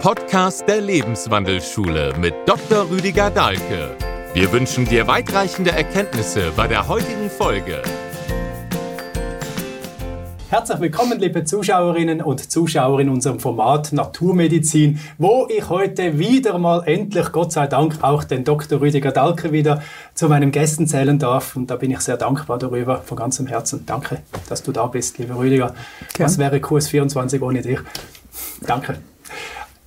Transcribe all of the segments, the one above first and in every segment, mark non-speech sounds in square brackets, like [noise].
Podcast der Lebenswandelschule mit Dr. Rüdiger Dahlke. Wir wünschen dir weitreichende Erkenntnisse bei der heutigen Folge. Herzlich willkommen, liebe Zuschauerinnen und Zuschauer in unserem Format Naturmedizin, wo ich heute wieder mal endlich, Gott sei Dank, auch den Dr. Rüdiger Dahlke wieder zu meinen Gästen zählen darf. Und da bin ich sehr dankbar darüber, von ganzem Herzen. Danke, dass du da bist, lieber Rüdiger. Gern. Was wäre QS24 ohne dich? Danke.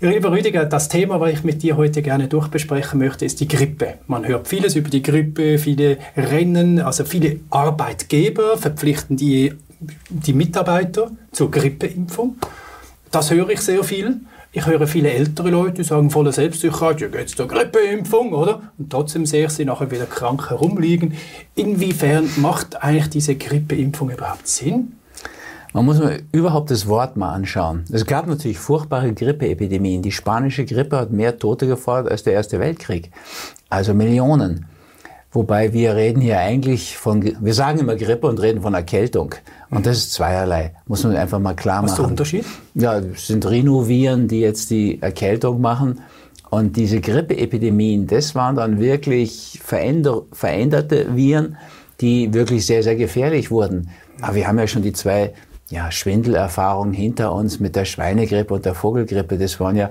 Lieber Rüdiger, das Thema, was ich mit dir heute gerne durchbesprechen möchte, ist die Grippe. Man hört vieles über die Grippe, viele Rennen, also viele Arbeitgeber verpflichten die, die Mitarbeiter zur Grippeimpfung. Das höre ich sehr viel. Ich höre viele ältere Leute, die sagen voller Selbstsicherheit, ja, geht's zur Grippeimpfung, oder? Und trotzdem sehe ich sie nachher wieder krank herumliegen. Inwiefern macht eigentlich diese Grippeimpfung überhaupt Sinn? Man muss mal überhaupt das Wort mal anschauen. Es gab natürlich furchtbare Grippeepidemien. Die spanische Grippe hat mehr Tote gefordert als der Erste Weltkrieg. Also Millionen. Wobei wir reden hier eigentlich von, wir sagen immer Grippe und reden von Erkältung. Und das ist zweierlei. Muss man einfach mal klar machen. Was ist der Unterschied? Ja, es sind Rhinoviren, die jetzt die Erkältung machen. Und diese Grippeepidemien, das waren dann wirklich veränder, veränderte Viren, die wirklich sehr, sehr gefährlich wurden. Aber wir haben ja schon die zwei ja, Schwindelerfahrung hinter uns mit der Schweinegrippe und der Vogelgrippe. Das waren ja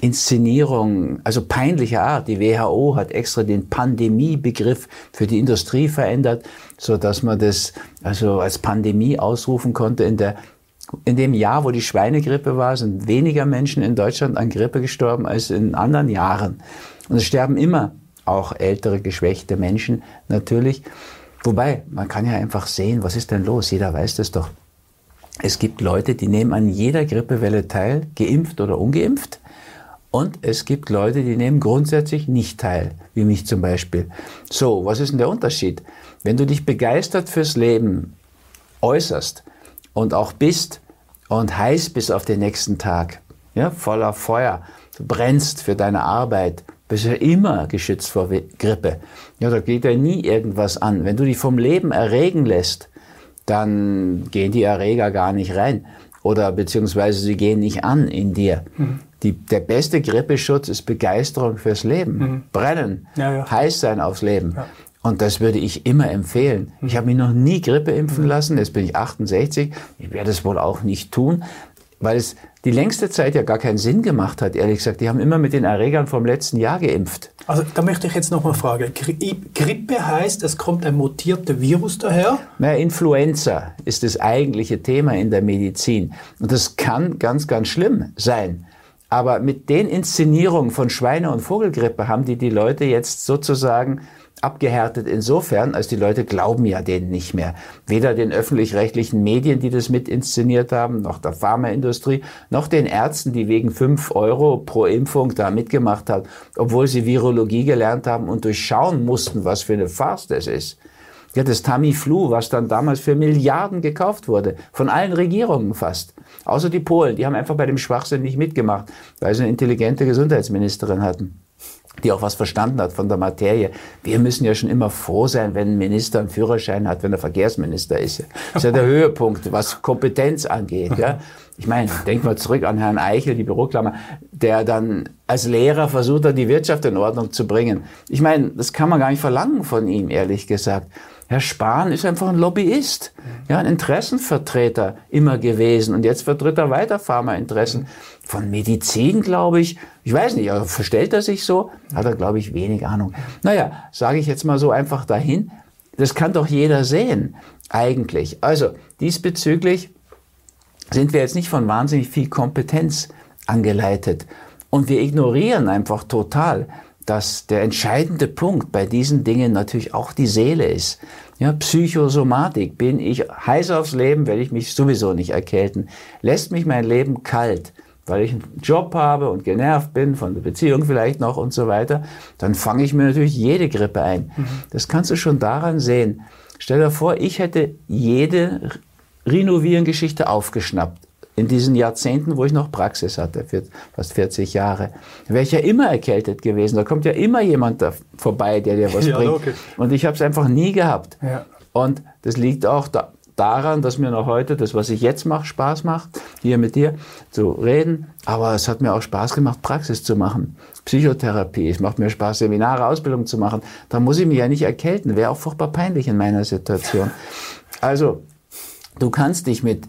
Inszenierungen, also peinlicher Art. Die WHO hat extra den Pandemiebegriff für die Industrie verändert, so dass man das also als Pandemie ausrufen konnte. In der in dem Jahr, wo die Schweinegrippe war, sind weniger Menschen in Deutschland an Grippe gestorben als in anderen Jahren. Und es sterben immer auch ältere, geschwächte Menschen natürlich. Wobei, man kann ja einfach sehen, was ist denn los? Jeder weiß das doch. Es gibt Leute, die nehmen an jeder Grippewelle teil, geimpft oder ungeimpft. Und es gibt Leute, die nehmen grundsätzlich nicht teil, wie mich zum Beispiel. So, was ist denn der Unterschied? Wenn du dich begeistert fürs Leben äußerst und auch bist und heiß bist auf den nächsten Tag, ja, voller Feuer, du brennst für deine Arbeit, bist ja immer geschützt vor Grippe. Ja, da geht ja nie irgendwas an. Wenn du dich vom Leben erregen lässt, dann gehen die Erreger gar nicht rein oder beziehungsweise sie gehen nicht an in dir. Mhm. Die, der beste Grippeschutz ist Begeisterung fürs Leben. Mhm. Brennen, ja, ja. heiß sein aufs Leben. Ja. Und das würde ich immer empfehlen. Ich habe mich noch nie Grippe impfen mhm. lassen. Jetzt bin ich 68. Ich werde es wohl auch nicht tun, weil es die längste Zeit ja gar keinen Sinn gemacht hat, ehrlich gesagt. Die haben immer mit den Erregern vom letzten Jahr geimpft. Also da möchte ich jetzt nochmal fragen. Grippe heißt, es kommt ein mutierter Virus daher? Naja, Influenza ist das eigentliche Thema in der Medizin. Und das kann ganz, ganz schlimm sein. Aber mit den Inszenierungen von Schweine- und Vogelgrippe haben die die Leute jetzt sozusagen abgehärtet insofern, als die Leute glauben ja denen nicht mehr. Weder den öffentlich-rechtlichen Medien, die das mit inszeniert haben, noch der Pharmaindustrie, noch den Ärzten, die wegen fünf Euro pro Impfung da mitgemacht haben, obwohl sie Virologie gelernt haben und durchschauen mussten, was für eine Farce das ist. Ja, das Tamiflu, was dann damals für Milliarden gekauft wurde, von allen Regierungen fast. Außer die Polen, die haben einfach bei dem Schwachsinn nicht mitgemacht, weil sie eine intelligente Gesundheitsministerin hatten die auch was verstanden hat von der Materie. Wir müssen ja schon immer froh sein, wenn ein Minister einen Führerschein hat, wenn er Verkehrsminister ist. Das ist ja der [laughs] Höhepunkt, was Kompetenz angeht. Ja. Ich meine, denk mal zurück an Herrn Eichel, die Büroklammer, der dann als Lehrer versucht hat, die Wirtschaft in Ordnung zu bringen. Ich meine, das kann man gar nicht verlangen von ihm, ehrlich gesagt. Herr Spahn ist einfach ein Lobbyist, ja, ein Interessenvertreter immer gewesen und jetzt vertritt er weiter Pharmainteressen. Von Medizin, glaube ich, ich weiß nicht, aber verstellt er sich so? Hat er, glaube ich, wenig Ahnung. Naja, sage ich jetzt mal so einfach dahin. Das kann doch jeder sehen, eigentlich. Also, diesbezüglich sind wir jetzt nicht von wahnsinnig viel Kompetenz angeleitet. Und wir ignorieren einfach total, dass der entscheidende Punkt bei diesen Dingen natürlich auch die Seele ist. Ja, Psychosomatik. Bin ich heiß aufs Leben, werde ich mich sowieso nicht erkälten. Lässt mich mein Leben kalt, weil ich einen Job habe und genervt bin, von der Beziehung vielleicht noch und so weiter, dann fange ich mir natürlich jede Grippe ein. Mhm. Das kannst du schon daran sehen. Stell dir vor, ich hätte jede Rhinovirengeschichte aufgeschnappt in diesen Jahrzehnten, wo ich noch Praxis hatte, fast 40 Jahre, wäre ich ja immer erkältet gewesen. Da kommt ja immer jemand da vorbei, der dir was ja, bringt. Logisch. Und ich habe es einfach nie gehabt. Ja. Und das liegt auch da, daran, dass mir noch heute das, was ich jetzt mache, Spaß macht, hier mit dir zu reden. Aber es hat mir auch Spaß gemacht, Praxis zu machen. Psychotherapie. Es macht mir Spaß, Seminare, Ausbildung zu machen. Da muss ich mich ja nicht erkälten. Wäre auch furchtbar peinlich in meiner Situation. Also, du kannst dich mit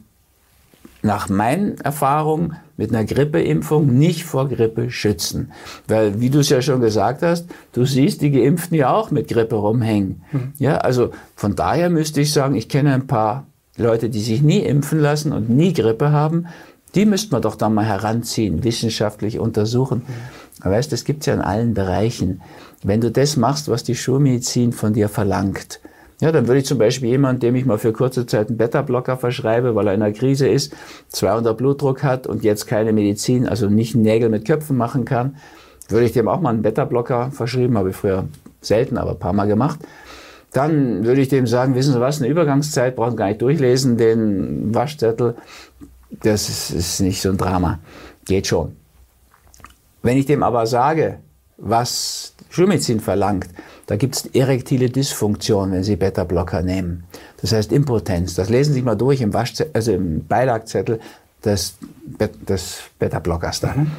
nach meinen Erfahrungen mit einer Grippeimpfung nicht vor Grippe schützen. Weil, wie du es ja schon gesagt hast, du siehst die Geimpften ja auch mit Grippe rumhängen. Mhm. Ja, also von daher müsste ich sagen, ich kenne ein paar Leute, die sich nie impfen lassen und nie Grippe haben. Die müsste man doch da mal heranziehen, wissenschaftlich untersuchen. Mhm. Aber weißt, das gibt's ja in allen Bereichen. Wenn du das machst, was die Schulmedizin von dir verlangt, ja, dann würde ich zum Beispiel jemand, dem ich mal für kurze Zeit einen Beta-Blocker verschreibe, weil er in einer Krise ist, 200 Blutdruck hat und jetzt keine Medizin, also nicht Nägel mit Köpfen machen kann, würde ich dem auch mal einen Beta-Blocker verschrieben, habe ich früher selten, aber ein paar Mal gemacht. Dann würde ich dem sagen, wissen Sie was, eine Übergangszeit, brauchen Sie gar nicht durchlesen, den Waschzettel, das ist, ist nicht so ein Drama, geht schon. Wenn ich dem aber sage, was Schulmedizin verlangt, da gibt es erektile Dysfunktion, wenn Sie Beta-Blocker nehmen. Das heißt Impotenz. Das lesen Sie sich mal durch im, also im Beilagzettel des, des Beta-Blockers da. Mhm.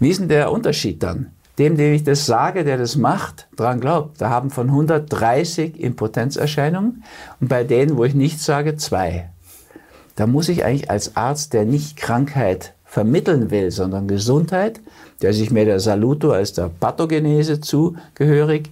Wie ist denn der Unterschied dann? Dem, dem ich das sage, der das macht, dran glaubt, da haben von 130 Impotenzerscheinungen und bei denen, wo ich nichts sage, zwei. Da muss ich eigentlich als Arzt, der nicht Krankheit vermitteln will, sondern Gesundheit, der sich mehr der Saluto als der Pathogenese zugehörig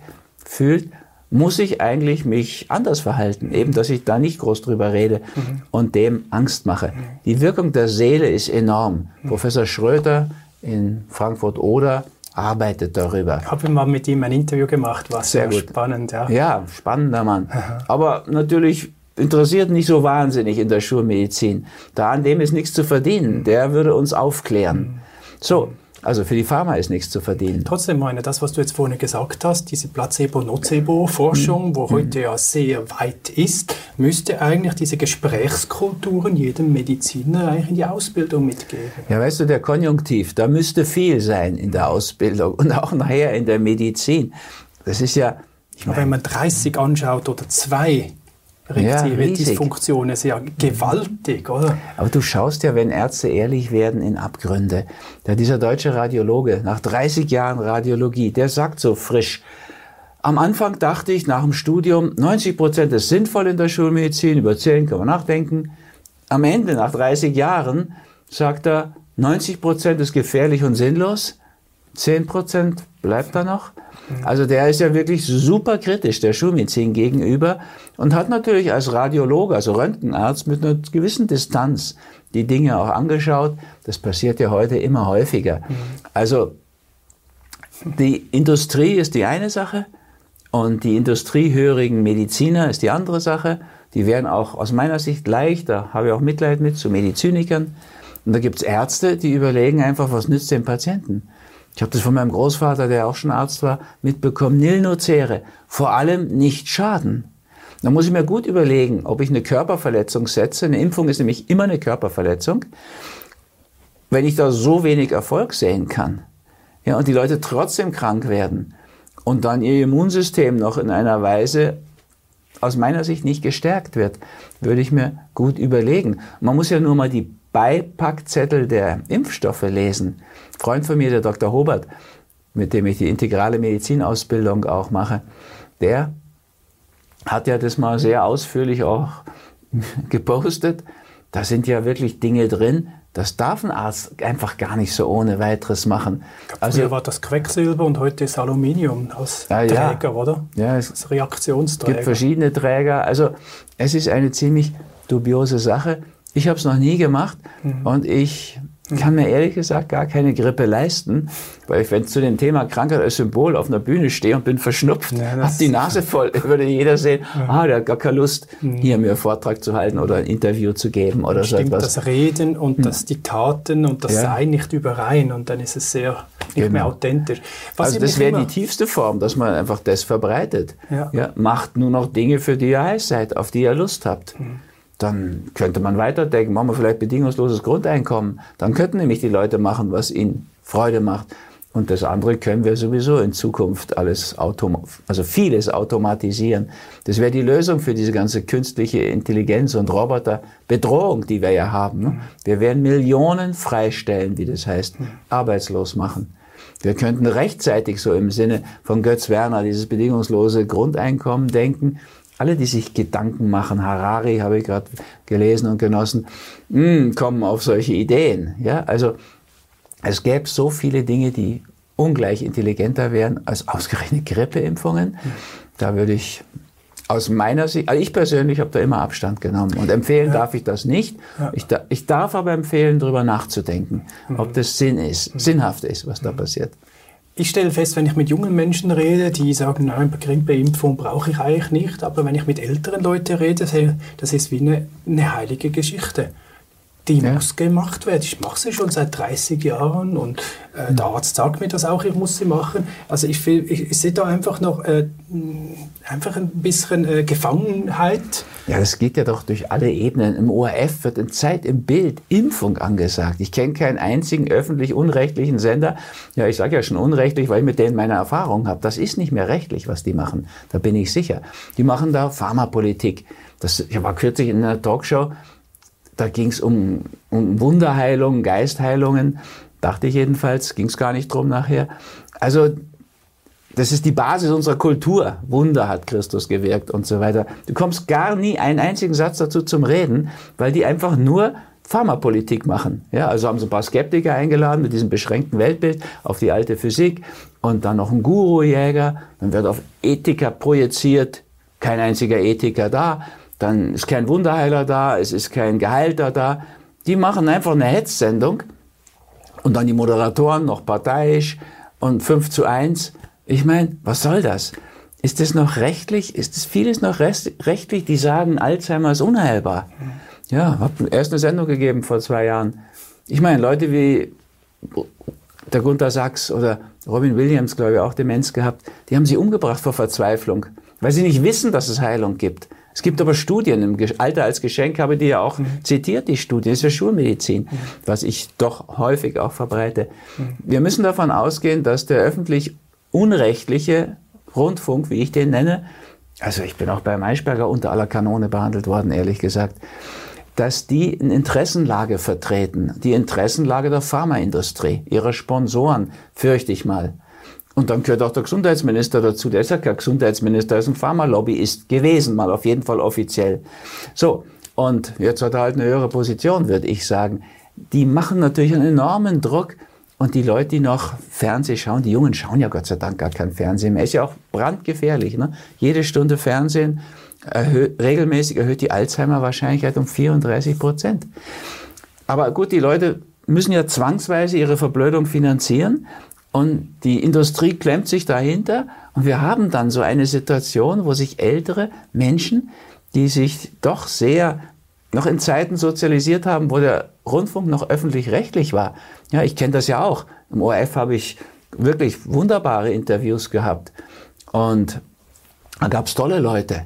fühlt, muss ich eigentlich mich anders verhalten, eben dass ich da nicht groß drüber rede mhm. und dem Angst mache. Die Wirkung der Seele ist enorm. Mhm. Professor Schröter in Frankfurt oder arbeitet darüber. Ich habe mal mit ihm ein Interview gemacht, war sehr, sehr spannend. Ja. ja, spannender Mann. Aha. Aber natürlich interessiert nicht so wahnsinnig in der Schulmedizin. Da an dem ist nichts zu verdienen. Der würde uns aufklären. Mhm. So, also für die Pharma ist nichts zu verdienen. Trotzdem meine, das, was du jetzt vorhin gesagt hast, diese Placebo-Nocebo-Forschung, wo mhm. heute ja sehr weit ist, müsste eigentlich diese Gesprächskulturen jedem Mediziner eigentlich in die Ausbildung mitgeben. Ja, weißt du, der Konjunktiv, da müsste viel sein in der Ausbildung und auch nachher in der Medizin. Das ist ja... Ich meine, wenn man 30 anschaut oder zwei, reaktive ja, Dysfunktionen ist ja gewaltig, oder? Aber du schaust ja, wenn Ärzte ehrlich werden, in Abgründe. Da dieser deutsche Radiologe, nach 30 Jahren Radiologie, der sagt so frisch, am Anfang dachte ich nach dem Studium, 90 Prozent ist sinnvoll in der Schulmedizin, über 10 kann man nachdenken. Am Ende, nach 30 Jahren, sagt er, 90 Prozent ist gefährlich und sinnlos, 10 Prozent bleibt da noch. Also der ist ja wirklich super kritisch der Schulmedizin gegenüber und hat natürlich als Radiologe, also Röntgenarzt mit einer gewissen Distanz die Dinge auch angeschaut. Das passiert ja heute immer häufiger. Also die Industrie ist die eine Sache und die industriehörigen Mediziner ist die andere Sache. Die werden auch aus meiner Sicht leicht, da habe ich auch Mitleid mit, zu Medizinikern. Und da gibt es Ärzte, die überlegen einfach, was nützt dem Patienten. Ich habe das von meinem Großvater, der auch schon Arzt war, mitbekommen. Nil nocere. Vor allem nicht schaden. Da muss ich mir gut überlegen, ob ich eine Körperverletzung setze. Eine Impfung ist nämlich immer eine Körperverletzung. Wenn ich da so wenig Erfolg sehen kann, ja, und die Leute trotzdem krank werden und dann ihr Immunsystem noch in einer Weise aus meiner Sicht nicht gestärkt wird, würde ich mir gut überlegen. Man muss ja nur mal die Beipackzettel der Impfstoffe lesen. Ein Freund von mir, der Dr. Hobert, mit dem ich die integrale Medizinausbildung auch mache, der hat ja das mal sehr ausführlich auch [laughs] gepostet. Da sind ja wirklich Dinge drin, das darf ein Arzt einfach gar nicht so ohne weiteres machen. Also Früher war das Quecksilber und heute ist Aluminium als ja, Träger, ja. oder? Ja, es als Reaktionsträger. gibt verschiedene Träger. Also es ist eine ziemlich dubiose Sache. Ich habe es noch nie gemacht mhm. und ich kann mir ehrlich gesagt gar keine Grippe leisten, weil ich, wenn zu dem Thema Krankheit als Symbol auf einer Bühne stehe und bin verschnupft, ja, habe die Nase voll, [laughs] würde jeder sehen, ja. ah, der hat gar keine Lust, mhm. hier mir einen Vortrag zu halten oder ein Interview zu geben oder so etwas. das Reden und mhm. das Diktaten und das ja. Sein nicht überein und dann ist es sehr nicht genau. mehr authentisch. Was also das wäre die tiefste Form, dass man einfach das verbreitet. Ja. macht nur noch Dinge, für die ihr heiß seid, auf die ihr Lust habt. Mhm dann könnte man weiterdenken, machen wir vielleicht bedingungsloses Grundeinkommen. Dann könnten nämlich die Leute machen, was ihnen Freude macht. Und das andere können wir sowieso in Zukunft alles autom also vieles automatisieren. Das wäre die Lösung für diese ganze künstliche Intelligenz und Roboterbedrohung, die wir ja haben. Ne? Wir werden Millionen freistellen, wie das heißt, arbeitslos machen. Wir könnten rechtzeitig so im Sinne von Götz Werner dieses bedingungslose Grundeinkommen denken. Alle, die sich Gedanken machen, Harari habe ich gerade gelesen und genossen, mh, hm, kommen auf solche Ideen. Ja, also es gäbe so viele Dinge, die ungleich intelligenter wären als ausgerechnet Grippeimpfungen. Da würde ich aus meiner Sicht, also ich persönlich habe da immer Abstand genommen und empfehlen ja. darf ich das nicht. Ja. Ich, da, ich, darf aber empfehlen, darüber nachzudenken, mhm. ob das Sinn ist, mhm. sinnhaft ist, was da passiert. Ich stelle fest, wenn ich mit jungen Menschen rede, die sagen, nein, Grippeimpfung brauche ich eigentlich nicht, aber wenn ich mit älteren Leuten rede, das ist wie eine, eine heilige Geschichte die ja. muss gemacht werden. Ich mache sie schon seit 30 Jahren und äh, der Arzt sagt mir das auch, ich muss sie machen. Also ich, ich, ich sehe da einfach noch äh, einfach ein bisschen äh, Gefangenheit. Ja, das geht ja doch durch alle Ebenen. Im ORF wird in Zeit im Bild Impfung angesagt. Ich kenne keinen einzigen öffentlich-unrechtlichen Sender. Ja, ich sage ja schon unrechtlich, weil ich mit denen meine Erfahrung habe. Das ist nicht mehr rechtlich, was die machen. Da bin ich sicher. Die machen da Pharmapolitik. Das, ich war kürzlich in einer Talkshow, da ging es um, um Wunderheilungen, Geistheilungen, dachte ich jedenfalls, ging es gar nicht drum nachher. Also das ist die Basis unserer Kultur. Wunder hat Christus gewirkt und so weiter. Du kommst gar nie einen einzigen Satz dazu zum Reden, weil die einfach nur Pharmapolitik machen. Ja, also haben sie ein paar Skeptiker eingeladen mit diesem beschränkten Weltbild auf die alte Physik und dann noch ein Gurujäger. Dann wird auf Ethiker projiziert, kein einziger Ethiker da dann ist kein Wunderheiler da, es ist kein Geheilter da. Die machen einfach eine Hetzsendung und dann die Moderatoren noch parteiisch und 5 zu 1. Ich meine, was soll das? Ist das noch rechtlich? Ist das vieles noch rechtlich? Die sagen, Alzheimer ist unheilbar. Ja, hab erst eine Sendung gegeben vor zwei Jahren. Ich meine, Leute wie der Gunther Sachs oder Robin Williams, glaube ich, auch Demenz gehabt, die haben sie umgebracht vor Verzweiflung, weil sie nicht wissen, dass es Heilung gibt. Es gibt aber Studien, im Alter als Geschenk habe die ja auch mhm. zitiert, die Studien, das ist ja Schulmedizin, mhm. was ich doch häufig auch verbreite. Mhm. Wir müssen davon ausgehen, dass der öffentlich unrechtliche Rundfunk, wie ich den nenne, also ich bin auch bei Maischberger unter aller Kanone behandelt worden, ehrlich gesagt, dass die eine Interessenlage vertreten, die Interessenlage der Pharmaindustrie, ihrer Sponsoren, fürchte ich mal. Und dann gehört auch der Gesundheitsminister dazu. Der ist ja kein Gesundheitsminister, er ist ein Pharmalobbyist gewesen, mal auf jeden Fall offiziell. So, und jetzt hat er halt eine höhere Position, würde ich sagen. Die machen natürlich einen enormen Druck. Und die Leute, die noch Fernsehen schauen, die Jungen schauen ja Gott sei Dank gar kein Fernsehen mehr. Ist ja auch brandgefährlich. Ne? Jede Stunde Fernsehen erhö regelmäßig erhöht die Alzheimer-Wahrscheinlichkeit um 34 Prozent. Aber gut, die Leute müssen ja zwangsweise ihre Verblödung finanzieren. Und die Industrie klemmt sich dahinter und wir haben dann so eine Situation, wo sich ältere Menschen, die sich doch sehr noch in Zeiten sozialisiert haben, wo der Rundfunk noch öffentlich-rechtlich war. Ja, ich kenne das ja auch. Im ORF habe ich wirklich wunderbare Interviews gehabt und da gab es tolle Leute.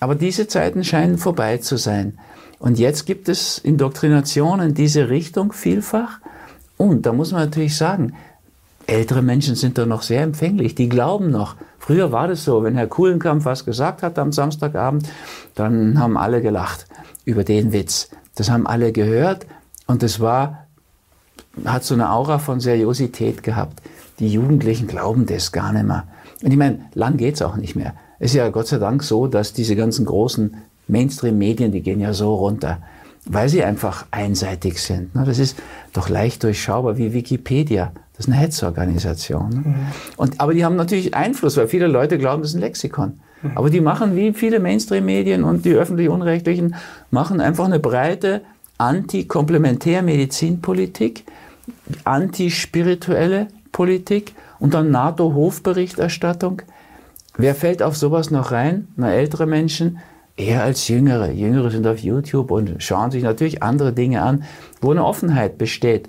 Aber diese Zeiten scheinen vorbei zu sein. Und jetzt gibt es Indoktrination in diese Richtung vielfach. Und da muss man natürlich sagen, ältere Menschen sind da noch sehr empfänglich, die glauben noch. Früher war das so, wenn Herr Kuhlenkamp was gesagt hat am Samstagabend, dann haben alle gelacht über den Witz. Das haben alle gehört und es war, hat so eine Aura von Seriosität gehabt. Die Jugendlichen glauben das gar nicht mehr. Und ich meine, lang geht's auch nicht mehr. Es ist ja Gott sei Dank so, dass diese ganzen großen Mainstream-Medien, die gehen ja so runter, weil sie einfach einseitig sind. Das ist doch leicht durchschaubar wie Wikipedia. Das ist eine Hetzorganisation. Ne? Mhm. Und, aber die haben natürlich Einfluss, weil viele Leute glauben, das ist ein Lexikon. Mhm. Aber die machen, wie viele Mainstream-Medien und die öffentlich-unrechtlichen, machen einfach eine breite Anti-Komplementär-Medizinpolitik, anti-spirituelle Politik und dann NATO-Hofberichterstattung. Wer fällt auf sowas noch rein? Na, ältere Menschen, eher als Jüngere. Jüngere sind auf YouTube und schauen sich natürlich andere Dinge an, wo eine Offenheit besteht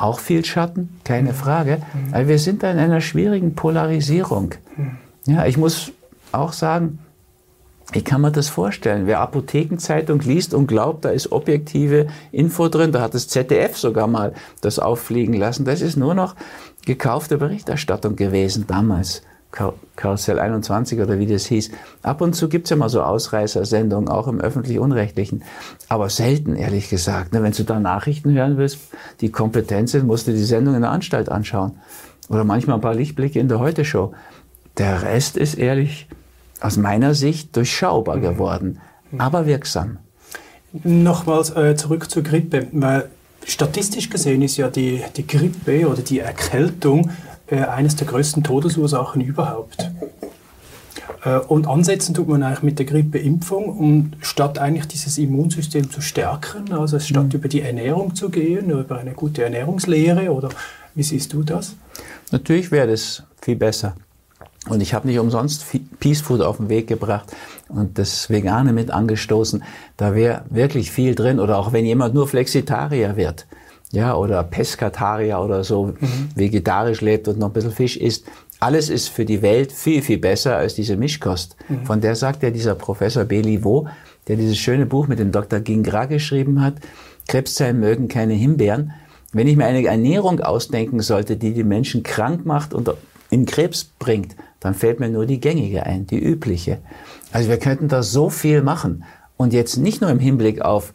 auch viel Schatten, keine Frage. Weil wir sind da in einer schwierigen Polarisierung. Ja, ich muss auch sagen, ich kann mir das vorstellen. Wer Apothekenzeitung liest und glaubt, da ist objektive Info drin, da hat das ZDF sogar mal das auffliegen lassen. Das ist nur noch gekaufte Berichterstattung gewesen damals. Karussell 21 oder wie das hieß. Ab und zu gibt's ja mal so Ausreißersendungen, auch im öffentlich-unrechtlichen. Aber selten, ehrlich gesagt. Ne, wenn du da Nachrichten hören willst, die kompetent sind, musst du die Sendung in der Anstalt anschauen. Oder manchmal ein paar Lichtblicke in der Heute-Show. Der Rest ist ehrlich, aus meiner Sicht, durchschaubar mhm. geworden, aber wirksam. Nochmals äh, zurück zur Grippe. Weil statistisch gesehen ist ja die, die Grippe oder die Erkältung äh, eines der größten Todesursachen überhaupt. Äh, und ansetzen tut man eigentlich mit der Grippeimpfung, um statt eigentlich dieses Immunsystem zu stärken, also statt mhm. über die Ernährung zu gehen, über eine gute Ernährungslehre oder wie siehst du das? Natürlich wäre das viel besser. Und ich habe nicht umsonst Peace Food auf den Weg gebracht und das Vegane mit angestoßen. Da wäre wirklich viel drin. Oder auch wenn jemand nur Flexitarier wird, ja, oder Pescatarier oder so, mhm. vegetarisch lebt und noch ein bisschen Fisch isst. Alles ist für die Welt viel, viel besser als diese Mischkost. Mhm. Von der sagt ja dieser Professor Beliveau, der dieses schöne Buch mit dem Dr. Gingra geschrieben hat, Krebszellen mögen keine Himbeeren. Wenn ich mir eine Ernährung ausdenken sollte, die die Menschen krank macht und in Krebs bringt, dann fällt mir nur die gängige ein, die übliche. Also wir könnten da so viel machen. Und jetzt nicht nur im Hinblick auf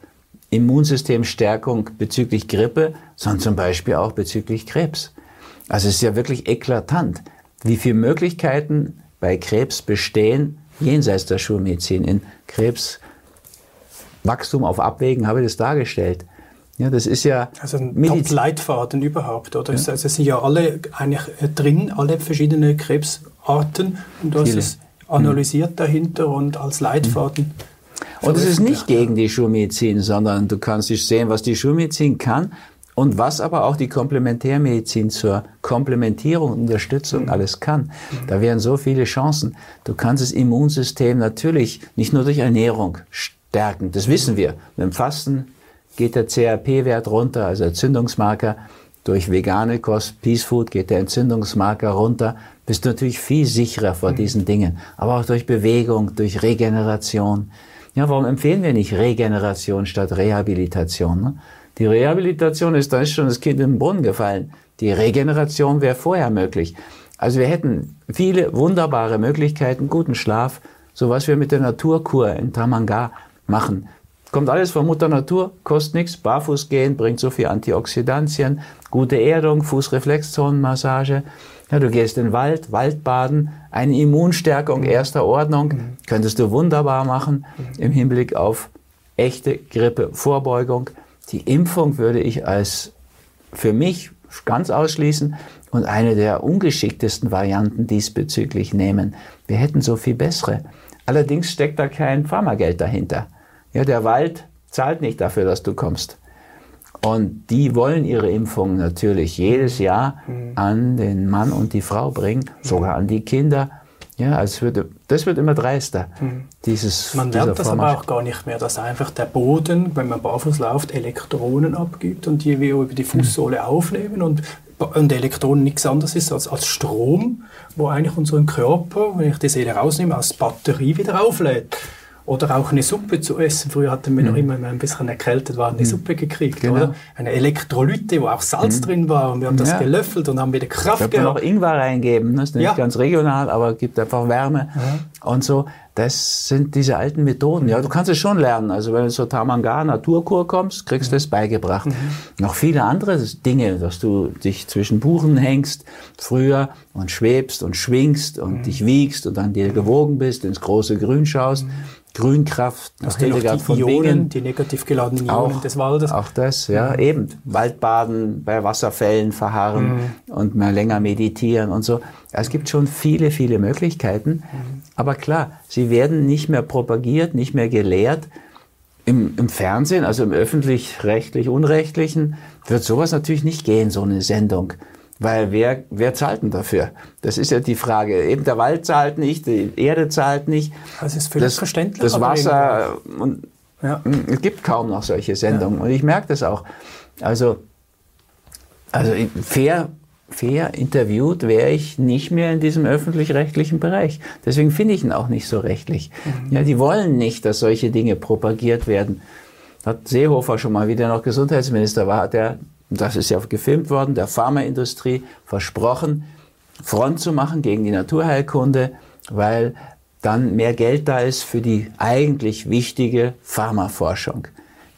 Immunsystemstärkung bezüglich Grippe, sondern zum Beispiel auch bezüglich Krebs. Also es ist ja wirklich eklatant, wie viele Möglichkeiten bei Krebs bestehen, jenseits der Schulmedizin. In Krebswachstum auf Abwägen habe ich das dargestellt. Ja, das ist ja also ein Top-Leitfaden überhaupt, oder? Ja. Also es sind ja alle eigentlich drin, alle verschiedene Krebsarten und du hast es analysiert mhm. dahinter und als Leitfaden. Mhm. Und es ist nicht gegen die Schulmedizin, sondern du kannst dich sehen, was die Schulmedizin kann und was aber auch die Komplementärmedizin zur Komplementierung und Unterstützung mhm. alles kann. Mhm. Da wären so viele Chancen. Du kannst das Immunsystem natürlich nicht nur durch Ernährung stärken. Das wissen wir. Mit dem Fasten geht der CRP-Wert runter, also Entzündungsmarker. Durch vegane Kost, Peace Food geht der Entzündungsmarker runter. Bist du natürlich viel sicherer vor mhm. diesen Dingen. Aber auch durch Bewegung, durch Regeneration. Ja, warum empfehlen wir nicht Regeneration statt Rehabilitation? Ne? Die Rehabilitation ist, da ist schon das Kind in den Brunnen gefallen. Die Regeneration wäre vorher möglich. Also wir hätten viele wunderbare Möglichkeiten, guten Schlaf, so was wir mit der Naturkur in Tamanga machen. Kommt alles von Mutter Natur, kostet nichts, barfuß gehen, bringt so viel Antioxidantien, gute Erdung, Fußreflexzonenmassage. Ja, du gehst in den Wald, Waldbaden, eine Immunstärkung mhm. erster Ordnung, mhm. könntest du wunderbar machen mhm. im Hinblick auf echte Grippevorbeugung. Die Impfung würde ich als für mich ganz ausschließen und eine der ungeschicktesten Varianten diesbezüglich nehmen. Wir hätten so viel bessere. Allerdings steckt da kein Pharmageld dahinter. Ja, der Wald zahlt nicht dafür, dass du kommst. Und die wollen ihre Impfung natürlich jedes Jahr mhm. an den Mann und die Frau bringen, sogar an die Kinder. Ja, also wird, das wird immer dreister. Mhm. Dieses, man lernt das aber auch gar nicht mehr, dass einfach der Boden, wenn man barfuß läuft, Elektronen abgibt und die wir über die Fußsohle mhm. aufnehmen und, und Elektronen nichts anderes ist als, als Strom, wo eigentlich unseren Körper, wenn ich die Seele rausnehme, als Batterie wieder auflädt. Oder auch eine Suppe zu essen. Früher hatten wir mhm. noch immer, wenn wir ein bisschen erkältet waren, eine mhm. Suppe gekriegt. Genau. Oder? Eine Elektrolyte, wo auch Salz mhm. drin war. Und wir haben das ja. gelöffelt und haben wieder Kraft gehabt. Man noch Ingwer reingeben. Das ist nicht ja. ganz regional, aber gibt einfach Wärme. Ja. Und so. Das sind diese alten Methoden. Ja, du kannst es schon lernen. Also wenn du zur Tamanga Naturkur kommst, kriegst du es beigebracht. Mhm. Noch viele andere Dinge, dass du dich zwischen Buchen hängst früher und schwebst und schwingst und mhm. dich wiegst und dann dir gewogen bist, ins große Grün schaust. Grünkraft, nach Hildegard von Ionen, Bingen. Die negativ geladenen Ionen auch, des Waldes. Auch das, ja, mhm. eben. Waldbaden, bei Wasserfällen verharren mhm. und mal länger meditieren und so. Es gibt schon viele, viele Möglichkeiten. Mhm. Aber klar, sie werden nicht mehr propagiert, nicht mehr gelehrt. Im, im Fernsehen, also im öffentlich-rechtlich-unrechtlichen, wird sowas natürlich nicht gehen, so eine Sendung. Weil wer, wer zahlt denn dafür? Das ist ja die Frage. Eben der Wald zahlt nicht, die Erde zahlt nicht. Das ist völlig das, verständlich. Das Wasser, und ja. es gibt kaum noch solche Sendungen. Ja. Und ich merke das auch. Also, also fair, fair interviewt wäre ich nicht mehr in diesem öffentlich-rechtlichen Bereich. Deswegen finde ich ihn auch nicht so rechtlich. Mhm. Ja, die wollen nicht, dass solche Dinge propagiert werden. Hat Seehofer schon mal, wie der noch Gesundheitsminister war, hat er das ist ja gefilmt worden, der Pharmaindustrie versprochen, Front zu machen gegen die Naturheilkunde, weil dann mehr Geld da ist für die eigentlich wichtige Pharmaforschung,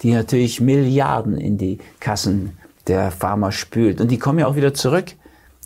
die natürlich Milliarden in die Kassen der Pharma spült. Und die kommen ja auch wieder zurück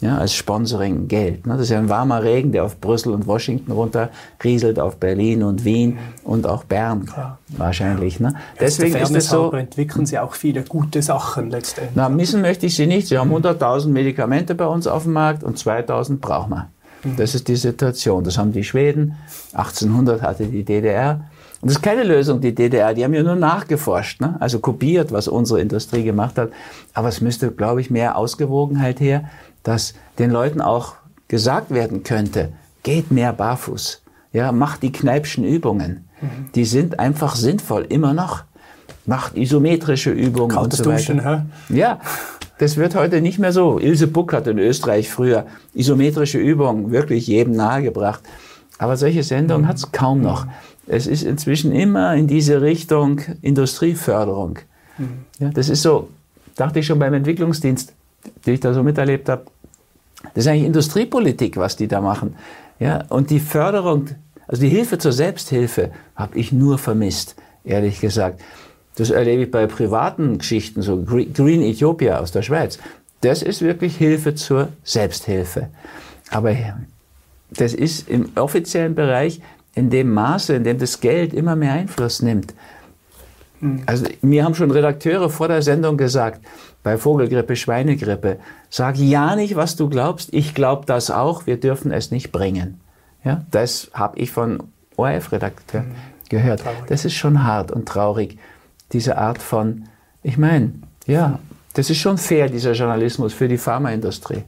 ja, als Sponsoring Geld. Ne? Das ist ja ein warmer Regen, der auf Brüssel und Washington runterrieselt, auf Berlin und Wien und auch Bern ja. wahrscheinlich. Ne? Deswegen ist es so. entwickeln Sie auch viele gute Sachen letztendlich. Na, missen möchte ich Sie nicht. Sie haben 100.000 Medikamente bei uns auf dem Markt und 2.000 brauchen wir. Mhm. Das ist die Situation. Das haben die Schweden. 1800 hatte die DDR. Und das ist keine Lösung, die DDR. Die haben ja nur nachgeforscht, ne? also kopiert, was unsere Industrie gemacht hat. Aber es müsste, glaube ich, mehr Ausgewogenheit her dass den Leuten auch gesagt werden könnte, geht mehr barfuß. Ja, macht die Kneipschen Übungen. Mhm. Die sind einfach sinnvoll, immer noch. Macht isometrische Übungen Kaltes und so weiter. Duschen, hä? Ja, das wird heute nicht mehr so. Ilse Buck hat in Österreich früher isometrische Übungen wirklich jedem nahegebracht. Aber solche Sendungen mhm. hat es kaum noch. Es ist inzwischen immer in diese Richtung Industrieförderung. Mhm. Ja, das ist so, dachte ich schon beim Entwicklungsdienst, die ich da so miterlebt habe, das ist eigentlich Industriepolitik, was die da machen. Ja, und die Förderung, also die Hilfe zur Selbsthilfe, habe ich nur vermisst, ehrlich gesagt. Das erlebe ich bei privaten Geschichten, so Green Ethiopia aus der Schweiz. Das ist wirklich Hilfe zur Selbsthilfe. Aber das ist im offiziellen Bereich in dem Maße, in dem das Geld immer mehr Einfluss nimmt. Hm. Also mir haben schon Redakteure vor der Sendung gesagt, bei Vogelgrippe, Schweinegrippe. Sag ja nicht, was du glaubst. Ich glaube das auch. Wir dürfen es nicht bringen. Ja, das habe ich von ORF-Redakteur mhm. gehört. Traurig. Das ist schon hart und traurig. Diese Art von, ich meine, ja, das ist schon fair, dieser Journalismus für die Pharmaindustrie,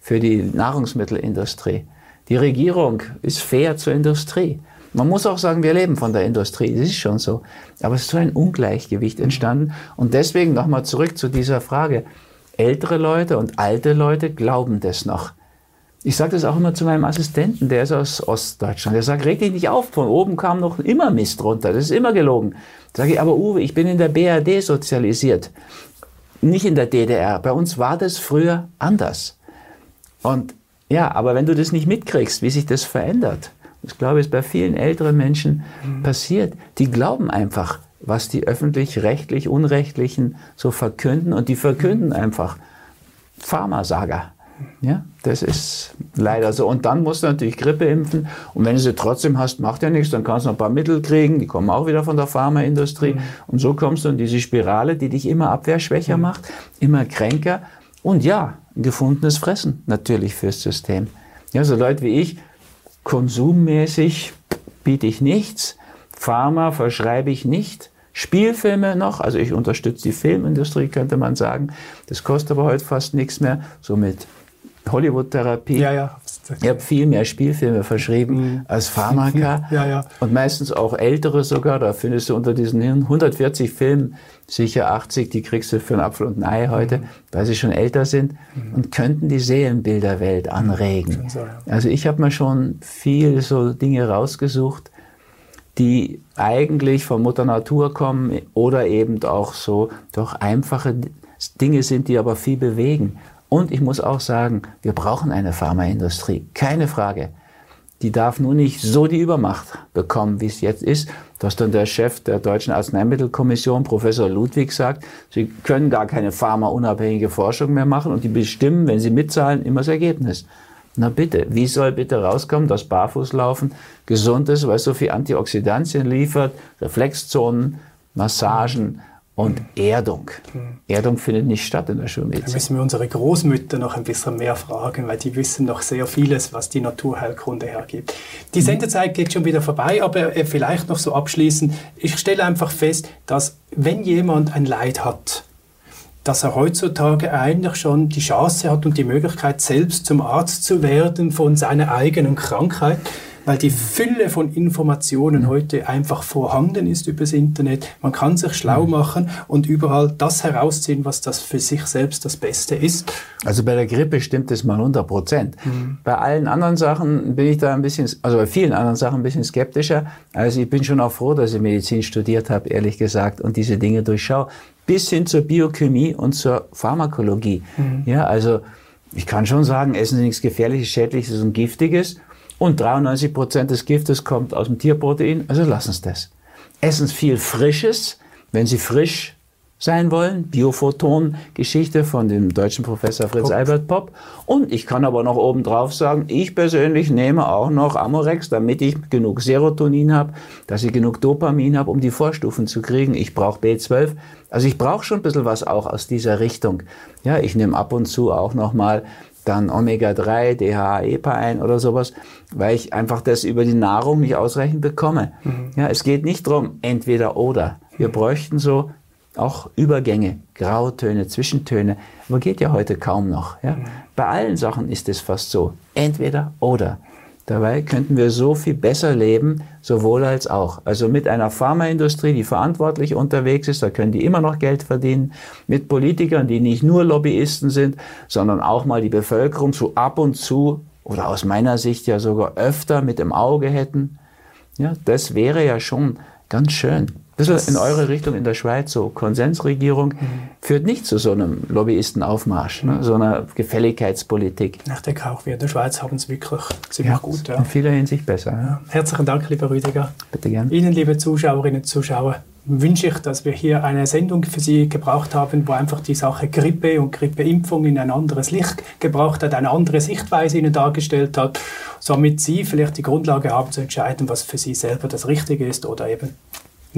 für die Nahrungsmittelindustrie. Die Regierung ist fair zur Industrie. Man muss auch sagen, wir leben von der Industrie, das ist schon so. Aber es ist so ein Ungleichgewicht entstanden. Und deswegen nochmal zurück zu dieser Frage. Ältere Leute und alte Leute glauben das noch. Ich sage das auch immer zu meinem Assistenten, der ist aus Ostdeutschland. Der sagt, reg dich nicht auf, von oben kam noch immer Mist runter, das ist immer gelogen. Sage ich, aber Uwe, ich bin in der BRD sozialisiert, nicht in der DDR. Bei uns war das früher anders. Und ja, aber wenn du das nicht mitkriegst, wie sich das verändert, ich glaube, es bei vielen älteren Menschen mhm. passiert. Die glauben einfach, was die öffentlich-rechtlich Unrechtlichen so verkünden und die verkünden einfach Pharmasager. Ja, das ist leider so. Und dann musst du natürlich Grippe impfen. Und wenn du sie trotzdem hast, macht ja nichts. Dann kannst du noch ein paar Mittel kriegen. Die kommen auch wieder von der Pharmaindustrie. Mhm. Und so kommst du in diese Spirale, die dich immer abwehrschwächer mhm. macht, immer kränker. Und ja, ein gefundenes Fressen natürlich fürs System. Ja, so Leute wie ich, Konsummäßig biete ich nichts. Pharma verschreibe ich nicht. Spielfilme noch, also ich unterstütze die Filmindustrie, könnte man sagen. Das kostet aber heute fast nichts mehr. Somit Hollywood-Therapie. Ja, ja. Ich habe viel mehr Spielfilme verschrieben mhm. als Pharmaka. Ja, ja. Und meistens auch ältere sogar. Da findest du unter diesen 140 Filmen sicher 80, die kriegst du für einen Apfel und ein Ei heute, mhm. weil sie schon älter sind mhm. und könnten die Seelenbilderwelt anregen. Also ich habe mir schon viel so Dinge rausgesucht, die eigentlich von Mutter Natur kommen oder eben auch so doch einfache Dinge sind, die aber viel bewegen. Und ich muss auch sagen, wir brauchen eine Pharmaindustrie, keine Frage. Die darf nur nicht so die Übermacht bekommen, wie es jetzt ist, dass dann der Chef der Deutschen Arzneimittelkommission, Professor Ludwig, sagt, sie können gar keine pharmaunabhängige Forschung mehr machen und die bestimmen, wenn sie mitzahlen, immer das Ergebnis. Na bitte, wie soll bitte rauskommen, dass Barfußlaufen gesund ist, weil es so viel Antioxidantien liefert, Reflexzonen, Massagen, und Erdung. Mhm. Erdung findet nicht statt in der Schulmedizin. Da müssen wir unsere Großmütter noch ein bisschen mehr fragen, weil die wissen noch sehr vieles, was die Naturheilkunde hergibt. Die Sendezeit geht schon wieder vorbei, aber äh, vielleicht noch so abschließend. Ich stelle einfach fest, dass wenn jemand ein Leid hat, dass er heutzutage eigentlich schon die Chance hat und die Möglichkeit, selbst zum Arzt zu werden von seiner eigenen Krankheit weil die Fülle von Informationen heute einfach vorhanden ist übers Internet. Man kann sich schlau mhm. machen und überall das herausziehen, was das für sich selbst das Beste ist. Also bei der Grippe stimmt es mal 100 Prozent. Mhm. Bei allen anderen Sachen bin ich da ein bisschen, also bei vielen anderen Sachen ein bisschen skeptischer. Also ich bin schon auch froh, dass ich Medizin studiert habe, ehrlich gesagt, und diese Dinge durchschaue. bis hin zur Biochemie und zur Pharmakologie. Mhm. Ja, also ich kann schon sagen, essen Sie nichts Gefährliches, Schädliches und Giftiges. Und 93 Prozent des Giftes kommt aus dem Tierprotein, also lassen Sie das. Essen Sie viel Frisches, wenn Sie frisch sein wollen. Biophoton-Geschichte von dem deutschen Professor Fritz Pop. Albert Popp. Und ich kann aber noch obendrauf sagen, ich persönlich nehme auch noch Amorex, damit ich genug Serotonin habe, dass ich genug Dopamin habe, um die Vorstufen zu kriegen. Ich brauche B12. Also ich brauche schon ein bisschen was auch aus dieser Richtung. Ja, ich nehme ab und zu auch noch mal dann Omega-3, DHA, EPA ein oder sowas, weil ich einfach das über die Nahrung nicht ausreichend bekomme. Mhm. Ja, es geht nicht darum, entweder oder. Wir bräuchten so auch Übergänge, Grautöne, Zwischentöne, aber geht ja heute kaum noch. Ja? Mhm. Bei allen Sachen ist es fast so, entweder oder. Dabei könnten wir so viel besser leben, sowohl als auch. Also mit einer Pharmaindustrie, die verantwortlich unterwegs ist, da können die immer noch Geld verdienen. Mit Politikern, die nicht nur Lobbyisten sind, sondern auch mal die Bevölkerung so ab und zu oder aus meiner Sicht ja sogar öfter mit im Auge hätten. Ja, das wäre ja schon ganz schön bisschen in eure Richtung in der Schweiz, so Konsensregierung, mhm. führt nicht zu so einem Lobbyistenaufmarsch, ne, so einer Gefälligkeitspolitik. Ich denke auch, wir in der Schweiz haben es wirklich ziemlich ja, gut. Ja. In vieler Hinsicht besser. Ja. Herzlichen Dank, lieber Rüdiger. Bitte gern. Ihnen, liebe Zuschauerinnen und Zuschauer, wünsche ich, dass wir hier eine Sendung für Sie gebraucht haben, wo einfach die Sache Grippe und Grippeimpfung in ein anderes Licht gebracht hat, eine andere Sichtweise Ihnen dargestellt hat, somit Sie vielleicht die Grundlage haben zu entscheiden, was für Sie selber das Richtige ist oder eben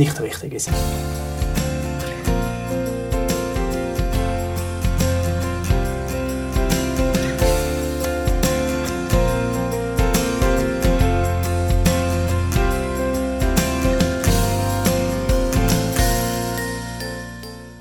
nicht richtig ist.